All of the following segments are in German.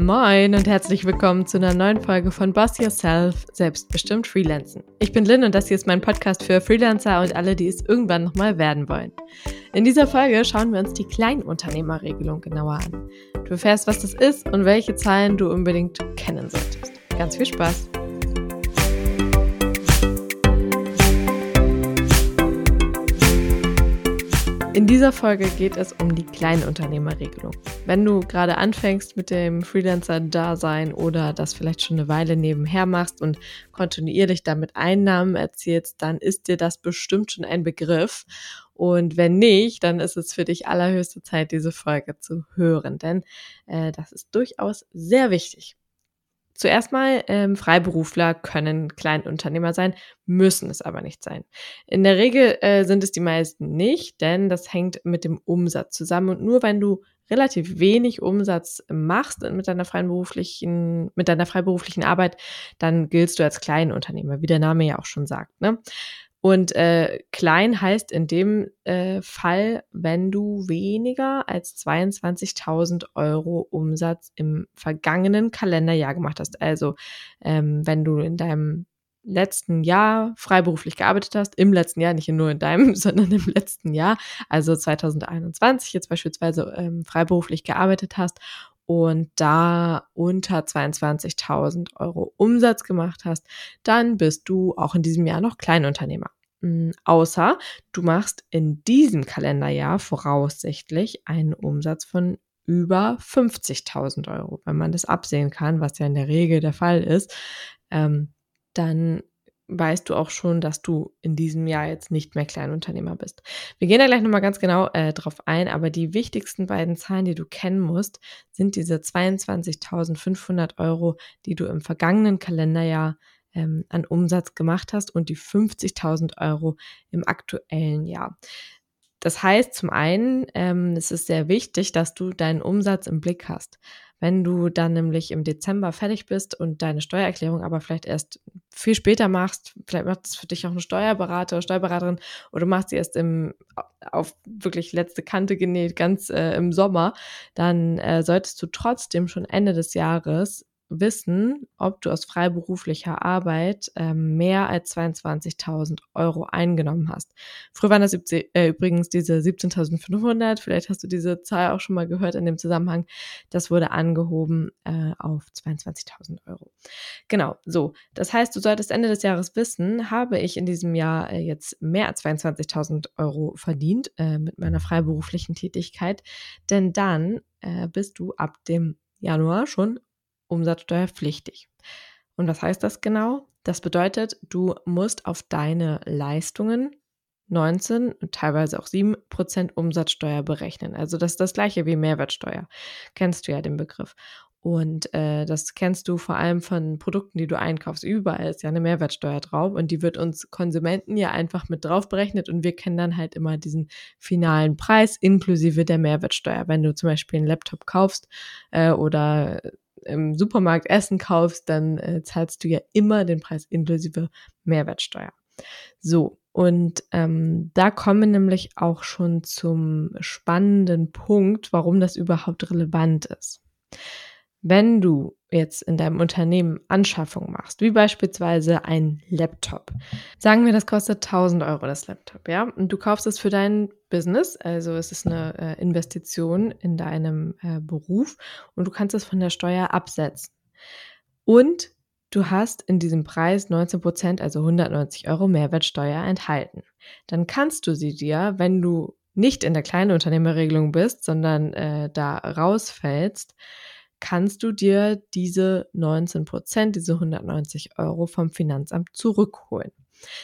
Moin und herzlich willkommen zu einer neuen Folge von Boss Yourself, selbstbestimmt Freelancen. Ich bin Lynn und das hier ist mein Podcast für Freelancer und alle, die es irgendwann nochmal werden wollen. In dieser Folge schauen wir uns die Kleinunternehmerregelung genauer an. Du erfährst, was das ist und welche Zahlen du unbedingt kennen solltest. Ganz viel Spaß! In dieser Folge geht es um die Kleinunternehmerregelung. Wenn du gerade anfängst mit dem Freelancer-Dasein oder das vielleicht schon eine Weile nebenher machst und kontinuierlich damit Einnahmen erzielst, dann ist dir das bestimmt schon ein Begriff. Und wenn nicht, dann ist es für dich allerhöchste Zeit, diese Folge zu hören, denn äh, das ist durchaus sehr wichtig. Zuerst mal, ähm, Freiberufler können Kleinunternehmer sein, müssen es aber nicht sein. In der Regel äh, sind es die meisten nicht, denn das hängt mit dem Umsatz zusammen. Und nur wenn du relativ wenig Umsatz machst mit deiner freiberuflichen, mit deiner freiberuflichen Arbeit, dann giltst du als Kleinunternehmer, wie der Name ja auch schon sagt. Ne? Und äh, klein heißt in dem äh, Fall, wenn du weniger als 22.000 Euro Umsatz im vergangenen Kalenderjahr gemacht hast. Also ähm, wenn du in deinem letzten Jahr freiberuflich gearbeitet hast, im letzten Jahr, nicht nur in deinem, sondern im letzten Jahr, also 2021 jetzt beispielsweise ähm, freiberuflich gearbeitet hast und da unter 22.000 Euro Umsatz gemacht hast, dann bist du auch in diesem Jahr noch Kleinunternehmer. Hm, außer du machst in diesem Kalenderjahr voraussichtlich einen Umsatz von über 50.000 Euro. Wenn man das absehen kann, was ja in der Regel der Fall ist, ähm, dann weißt du auch schon, dass du in diesem Jahr jetzt nicht mehr Kleinunternehmer bist. Wir gehen da gleich nochmal ganz genau äh, drauf ein, aber die wichtigsten beiden Zahlen, die du kennen musst, sind diese 22.500 Euro, die du im vergangenen Kalenderjahr ähm, an Umsatz gemacht hast und die 50.000 Euro im aktuellen Jahr. Das heißt zum einen, ähm, es ist sehr wichtig, dass du deinen Umsatz im Blick hast. Wenn du dann nämlich im Dezember fertig bist und deine Steuererklärung aber vielleicht erst viel später machst, vielleicht macht es für dich auch eine Steuerberater oder Steuerberaterin oder machst sie erst im, auf wirklich letzte Kante genäht, ganz äh, im Sommer, dann äh, solltest du trotzdem schon Ende des Jahres wissen, ob du aus freiberuflicher Arbeit ähm, mehr als 22.000 Euro eingenommen hast. Früher waren das äh, übrigens diese 17.500, vielleicht hast du diese Zahl auch schon mal gehört in dem Zusammenhang. Das wurde angehoben äh, auf 22.000 Euro. Genau, so. Das heißt, du solltest Ende des Jahres wissen, habe ich in diesem Jahr äh, jetzt mehr als 22.000 Euro verdient äh, mit meiner freiberuflichen Tätigkeit, denn dann äh, bist du ab dem Januar schon umsatzsteuerpflichtig. Und was heißt das genau? Das bedeutet, du musst auf deine Leistungen 19 und teilweise auch 7 Prozent Umsatzsteuer berechnen. Also das ist das gleiche wie Mehrwertsteuer. Kennst du ja den Begriff. Und äh, das kennst du vor allem von Produkten, die du einkaufst. Überall ist ja eine Mehrwertsteuer drauf und die wird uns Konsumenten ja einfach mit drauf berechnet und wir kennen dann halt immer diesen finalen Preis inklusive der Mehrwertsteuer. Wenn du zum Beispiel einen Laptop kaufst äh, oder im Supermarkt Essen kaufst, dann äh, zahlst du ja immer den Preis inklusive Mehrwertsteuer. So, und ähm, da kommen wir nämlich auch schon zum spannenden Punkt, warum das überhaupt relevant ist. Wenn du jetzt in deinem Unternehmen Anschaffung machst, wie beispielsweise ein Laptop, sagen wir, das kostet 1000 Euro das Laptop, ja, und du kaufst es für dein Business, also es ist eine äh, Investition in deinem äh, Beruf und du kannst es von der Steuer absetzen. Und du hast in diesem Preis 19 Prozent, also 190 Euro Mehrwertsteuer enthalten. Dann kannst du sie dir, wenn du nicht in der kleinen Unternehmerregelung bist, sondern äh, da rausfällst, kannst du dir diese 19 Prozent, diese 190 Euro vom Finanzamt zurückholen.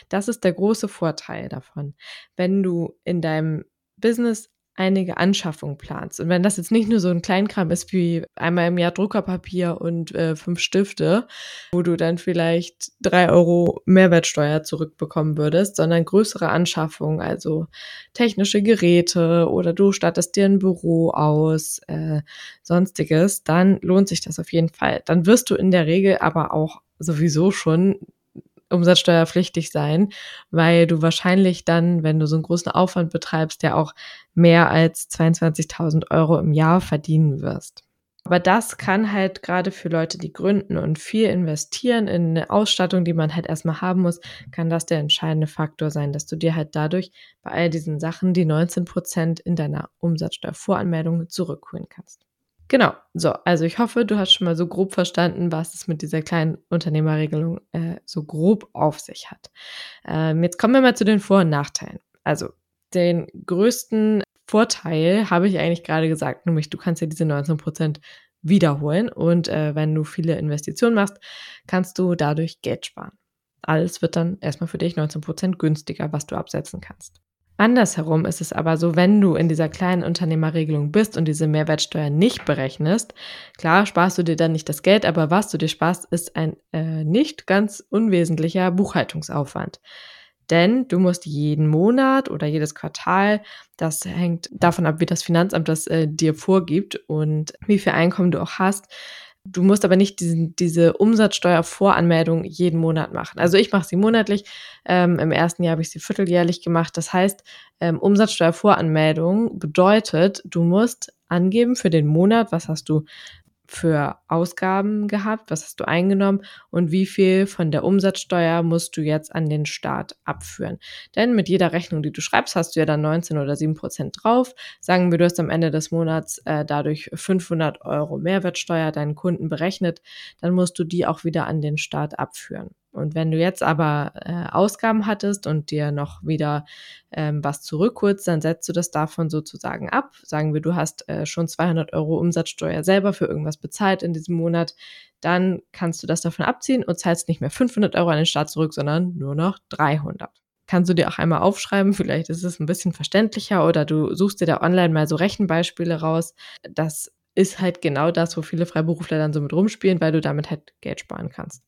Das ist der große Vorteil davon. Wenn du in deinem Business einige Anschaffungen planst. Und wenn das jetzt nicht nur so ein Kleinkram ist wie einmal im Jahr Druckerpapier und äh, fünf Stifte, wo du dann vielleicht drei Euro Mehrwertsteuer zurückbekommen würdest, sondern größere Anschaffungen, also technische Geräte oder du stattest dir ein Büro aus, äh, sonstiges, dann lohnt sich das auf jeden Fall. Dann wirst du in der Regel aber auch sowieso schon umsatzsteuerpflichtig sein, weil du wahrscheinlich dann, wenn du so einen großen Aufwand betreibst, ja auch mehr als 22.000 Euro im Jahr verdienen wirst. Aber das kann halt gerade für Leute, die gründen und viel investieren in eine Ausstattung, die man halt erstmal haben muss, kann das der entscheidende Faktor sein, dass du dir halt dadurch bei all diesen Sachen die 19 Prozent in deiner Umsatzsteuervoranmeldung zurückholen kannst. Genau, so, also ich hoffe, du hast schon mal so grob verstanden, was es mit dieser kleinen Unternehmerregelung äh, so grob auf sich hat. Ähm, jetzt kommen wir mal zu den Vor- und Nachteilen. Also den größten Vorteil habe ich eigentlich gerade gesagt, nämlich du kannst ja diese 19 Prozent wiederholen und äh, wenn du viele Investitionen machst, kannst du dadurch Geld sparen. Alles wird dann erstmal für dich 19 Prozent günstiger, was du absetzen kannst. Andersherum ist es aber so, wenn du in dieser kleinen Unternehmerregelung bist und diese Mehrwertsteuer nicht berechnest, klar sparst du dir dann nicht das Geld, aber was du dir sparst, ist ein äh, nicht ganz unwesentlicher Buchhaltungsaufwand. Denn du musst jeden Monat oder jedes Quartal, das hängt davon ab, wie das Finanzamt das äh, dir vorgibt und wie viel Einkommen du auch hast. Du musst aber nicht diesen, diese Umsatzsteuervoranmeldung jeden Monat machen. Also ich mache sie monatlich. Ähm, Im ersten Jahr habe ich sie vierteljährlich gemacht. Das heißt, ähm, Umsatzsteuervoranmeldung bedeutet, du musst angeben für den Monat, was hast du für Ausgaben gehabt? Was hast du eingenommen? Und wie viel von der Umsatzsteuer musst du jetzt an den Staat abführen? Denn mit jeder Rechnung, die du schreibst, hast du ja dann 19 oder 7 Prozent drauf. Sagen wir, du hast am Ende des Monats äh, dadurch 500 Euro Mehrwertsteuer deinen Kunden berechnet, dann musst du die auch wieder an den Staat abführen. Und wenn du jetzt aber äh, Ausgaben hattest und dir noch wieder ähm, was zurückholst, dann setzt du das davon sozusagen ab. Sagen wir, du hast äh, schon 200 Euro Umsatzsteuer selber für irgendwas bezahlt in diesem Monat, dann kannst du das davon abziehen und zahlst nicht mehr 500 Euro an den Staat zurück, sondern nur noch 300 kannst du dir auch einmal aufschreiben. Vielleicht ist es ein bisschen verständlicher oder du suchst dir da online mal so Rechenbeispiele raus. Das ist halt genau das, wo viele Freiberufler dann so mit rumspielen, weil du damit halt Geld sparen kannst.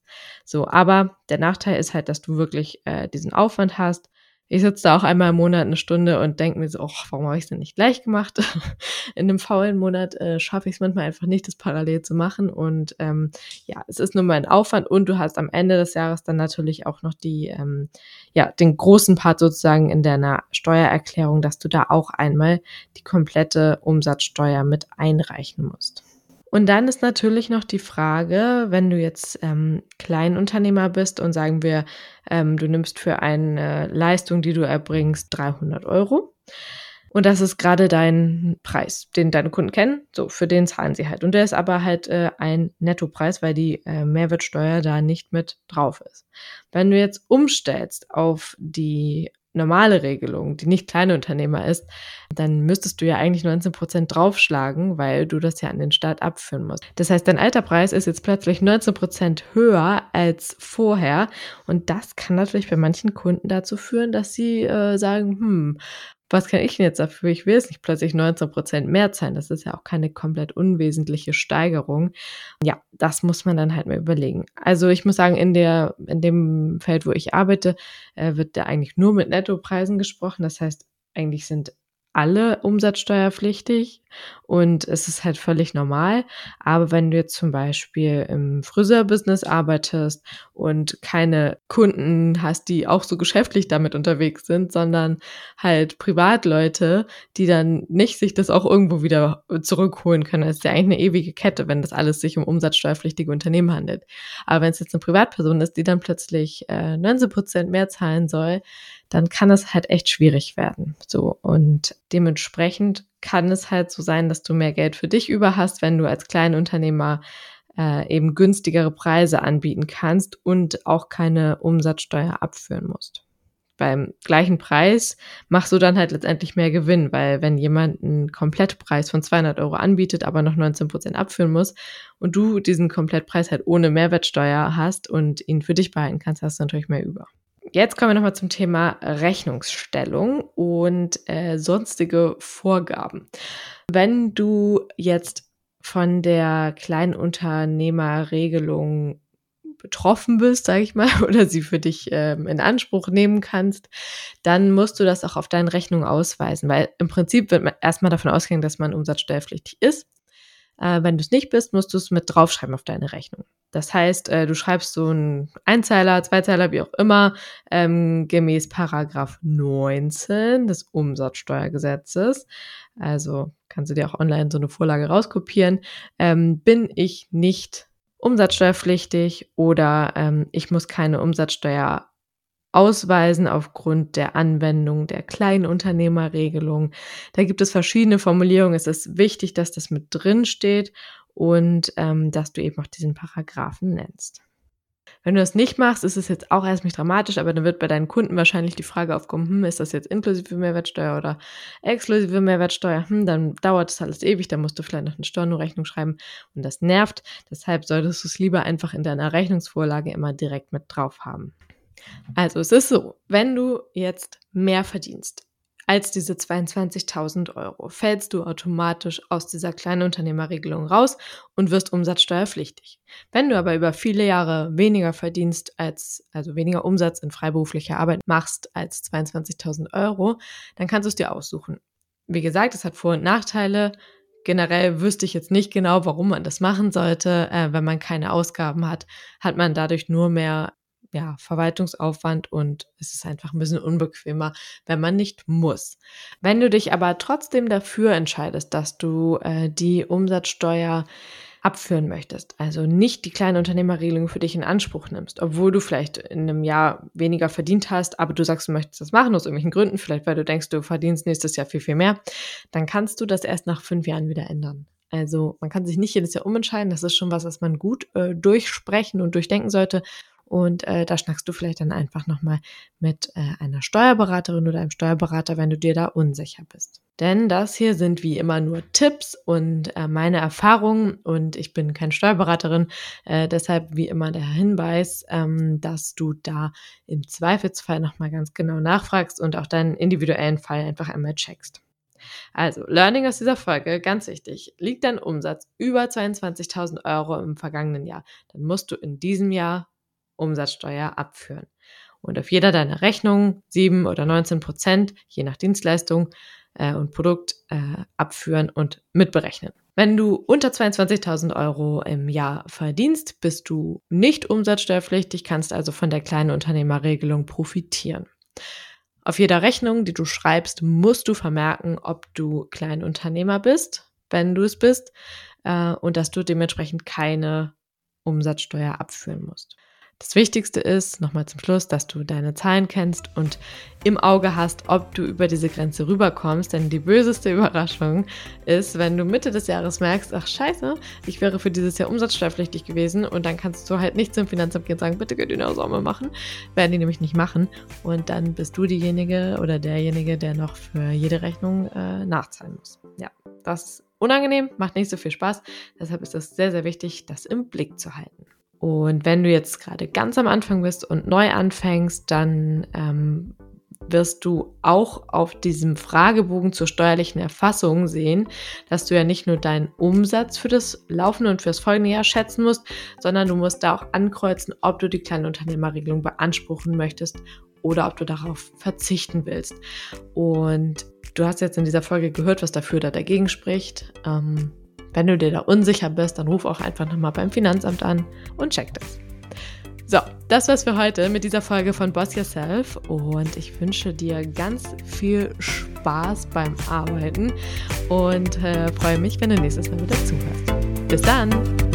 So, aber der Nachteil ist halt, dass du wirklich äh, diesen Aufwand hast, ich sitze da auch einmal im Monat eine Stunde und denke mir so, oh, warum habe ich es denn nicht gleich gemacht? In einem faulen Monat äh, schaffe ich es manchmal einfach nicht, das parallel zu machen. Und ähm, ja, es ist nur mal ein Aufwand und du hast am Ende des Jahres dann natürlich auch noch die, ähm, ja, den großen Part sozusagen in deiner Steuererklärung, dass du da auch einmal die komplette Umsatzsteuer mit einreichen musst. Und dann ist natürlich noch die Frage, wenn du jetzt ähm, Kleinunternehmer bist und sagen wir, ähm, du nimmst für eine Leistung, die du erbringst, 300 Euro. Und das ist gerade dein Preis, den deine Kunden kennen. So, für den zahlen sie halt. Und der ist aber halt äh, ein Nettopreis, weil die äh, Mehrwertsteuer da nicht mit drauf ist. Wenn du jetzt umstellst auf die normale Regelung, die nicht kleine Unternehmer ist, dann müsstest du ja eigentlich 19 Prozent draufschlagen, weil du das ja an den Staat abführen musst. Das heißt, dein alter Preis ist jetzt plötzlich 19 Prozent höher als vorher und das kann natürlich bei manchen Kunden dazu führen, dass sie äh, sagen, hm, was kann ich denn jetzt dafür? Ich will es nicht plötzlich 19 Prozent mehr zahlen. Das ist ja auch keine komplett unwesentliche Steigerung. Ja, das muss man dann halt mal überlegen. Also ich muss sagen, in der, in dem Feld, wo ich arbeite, äh, wird da eigentlich nur mit Nettopreisen gesprochen. Das heißt, eigentlich sind alle umsatzsteuerpflichtig und es ist halt völlig normal. Aber wenn du jetzt zum Beispiel im Friseurbusiness arbeitest und keine Kunden hast, die auch so geschäftlich damit unterwegs sind, sondern halt Privatleute, die dann nicht sich das auch irgendwo wieder zurückholen können, das ist ja eigentlich eine ewige Kette, wenn das alles sich um umsatzsteuerpflichtige Unternehmen handelt. Aber wenn es jetzt eine Privatperson ist, die dann plötzlich äh, 19 Prozent mehr zahlen soll, dann kann es halt echt schwierig werden. So und dementsprechend kann es halt so sein, dass du mehr Geld für dich über hast, wenn du als Kleinunternehmer äh, eben günstigere Preise anbieten kannst und auch keine Umsatzsteuer abführen musst. Beim gleichen Preis machst du dann halt letztendlich mehr Gewinn, weil wenn jemand einen Komplettpreis von 200 Euro anbietet, aber noch 19 Prozent abführen muss und du diesen Komplettpreis halt ohne Mehrwertsteuer hast und ihn für dich behalten kannst, hast du natürlich mehr über. Jetzt kommen wir nochmal zum Thema Rechnungsstellung und äh, sonstige Vorgaben. Wenn du jetzt von der Kleinunternehmerregelung betroffen bist, sage ich mal, oder sie für dich ähm, in Anspruch nehmen kannst, dann musst du das auch auf deinen Rechnungen ausweisen, weil im Prinzip wird man erstmal davon ausgehen, dass man umsatzsteuerpflichtig ist. Äh, wenn du es nicht bist, musst du es mit draufschreiben auf deine Rechnung. Das heißt, äh, du schreibst so einen Einzeiler, Zweizeiler, wie auch immer, ähm, gemäß Paragraph 19 des Umsatzsteuergesetzes. Also kannst du dir auch online so eine Vorlage rauskopieren, ähm, bin ich nicht umsatzsteuerpflichtig oder ähm, ich muss keine Umsatzsteuer ausweisen aufgrund der Anwendung der Kleinunternehmerregelung. Da gibt es verschiedene Formulierungen. Es ist wichtig, dass das mit drin steht und ähm, dass du eben auch diesen Paragraphen nennst. Wenn du das nicht machst, ist es jetzt auch erst nicht dramatisch, aber dann wird bei deinen Kunden wahrscheinlich die Frage aufkommen, hm, ist das jetzt inklusive Mehrwertsteuer oder exklusive Mehrwertsteuer? Hm, dann dauert es alles ewig, dann musst du vielleicht noch eine Stornorechnung schreiben und das nervt. Deshalb solltest du es lieber einfach in deiner Rechnungsvorlage immer direkt mit drauf haben. Also es ist so, wenn du jetzt mehr verdienst als diese 22.000 Euro, fällst du automatisch aus dieser Kleinunternehmerregelung raus und wirst umsatzsteuerpflichtig. Wenn du aber über viele Jahre weniger verdienst als, also weniger Umsatz in freiberuflicher Arbeit machst als 22.000 Euro, dann kannst du es dir aussuchen. Wie gesagt, es hat Vor- und Nachteile. Generell wüsste ich jetzt nicht genau, warum man das machen sollte. Äh, wenn man keine Ausgaben hat, hat man dadurch nur mehr ja, Verwaltungsaufwand und es ist einfach ein bisschen unbequemer, wenn man nicht muss. Wenn du dich aber trotzdem dafür entscheidest, dass du äh, die Umsatzsteuer abführen möchtest, also nicht die kleine Unternehmerregelung für dich in Anspruch nimmst, obwohl du vielleicht in einem Jahr weniger verdient hast, aber du sagst, du möchtest das machen aus irgendwelchen Gründen, vielleicht weil du denkst, du verdienst nächstes Jahr viel, viel mehr, dann kannst du das erst nach fünf Jahren wieder ändern. Also man kann sich nicht jedes Jahr umentscheiden, das ist schon was, was man gut äh, durchsprechen und durchdenken sollte und äh, da schnackst du vielleicht dann einfach nochmal mit äh, einer Steuerberaterin oder einem Steuerberater, wenn du dir da unsicher bist. Denn das hier sind wie immer nur Tipps und äh, meine Erfahrungen und ich bin keine Steuerberaterin. Äh, deshalb wie immer der Hinweis, ähm, dass du da im Zweifelsfall nochmal ganz genau nachfragst und auch deinen individuellen Fall einfach einmal checkst. Also, Learning aus dieser Folge, ganz wichtig. Liegt dein Umsatz über 22.000 Euro im vergangenen Jahr, dann musst du in diesem Jahr Umsatzsteuer abführen. Und auf jeder deiner Rechnungen 7 oder 19 Prozent, je nach Dienstleistung äh, und Produkt, äh, abführen und mitberechnen. Wenn du unter 22.000 Euro im Jahr verdienst, bist du nicht umsatzsteuerpflichtig, kannst also von der kleinen Unternehmerregelung profitieren. Auf jeder Rechnung, die du schreibst, musst du vermerken, ob du Kleinunternehmer bist, wenn du es bist, äh, und dass du dementsprechend keine Umsatzsteuer abführen musst. Das Wichtigste ist, nochmal zum Schluss, dass du deine Zahlen kennst und im Auge hast, ob du über diese Grenze rüberkommst. Denn die böseste Überraschung ist, wenn du Mitte des Jahres merkst, ach scheiße, ich wäre für dieses Jahr umsatzsteuerpflichtig gewesen und dann kannst du halt nicht zum Finanzamt gehen und sagen, bitte könnt ihr eine Sommer machen. Werden die nämlich nicht machen. Und dann bist du diejenige oder derjenige, der noch für jede Rechnung äh, nachzahlen muss. Ja, das ist unangenehm, macht nicht so viel Spaß. Deshalb ist es sehr, sehr wichtig, das im Blick zu halten. Und wenn du jetzt gerade ganz am Anfang bist und neu anfängst, dann ähm, wirst du auch auf diesem Fragebogen zur steuerlichen Erfassung sehen, dass du ja nicht nur deinen Umsatz für das laufende und fürs folgende Jahr schätzen musst, sondern du musst da auch ankreuzen, ob du die Kleinunternehmerregelung beanspruchen möchtest oder ob du darauf verzichten willst. Und du hast jetzt in dieser Folge gehört, was dafür oder dagegen spricht. Ähm, wenn du dir da unsicher bist, dann ruf auch einfach nochmal beim Finanzamt an und check das. So, das war's für heute mit dieser Folge von Boss Yourself und ich wünsche dir ganz viel Spaß beim Arbeiten und äh, freue mich, wenn du nächstes Mal wieder zuhörst. Bis dann!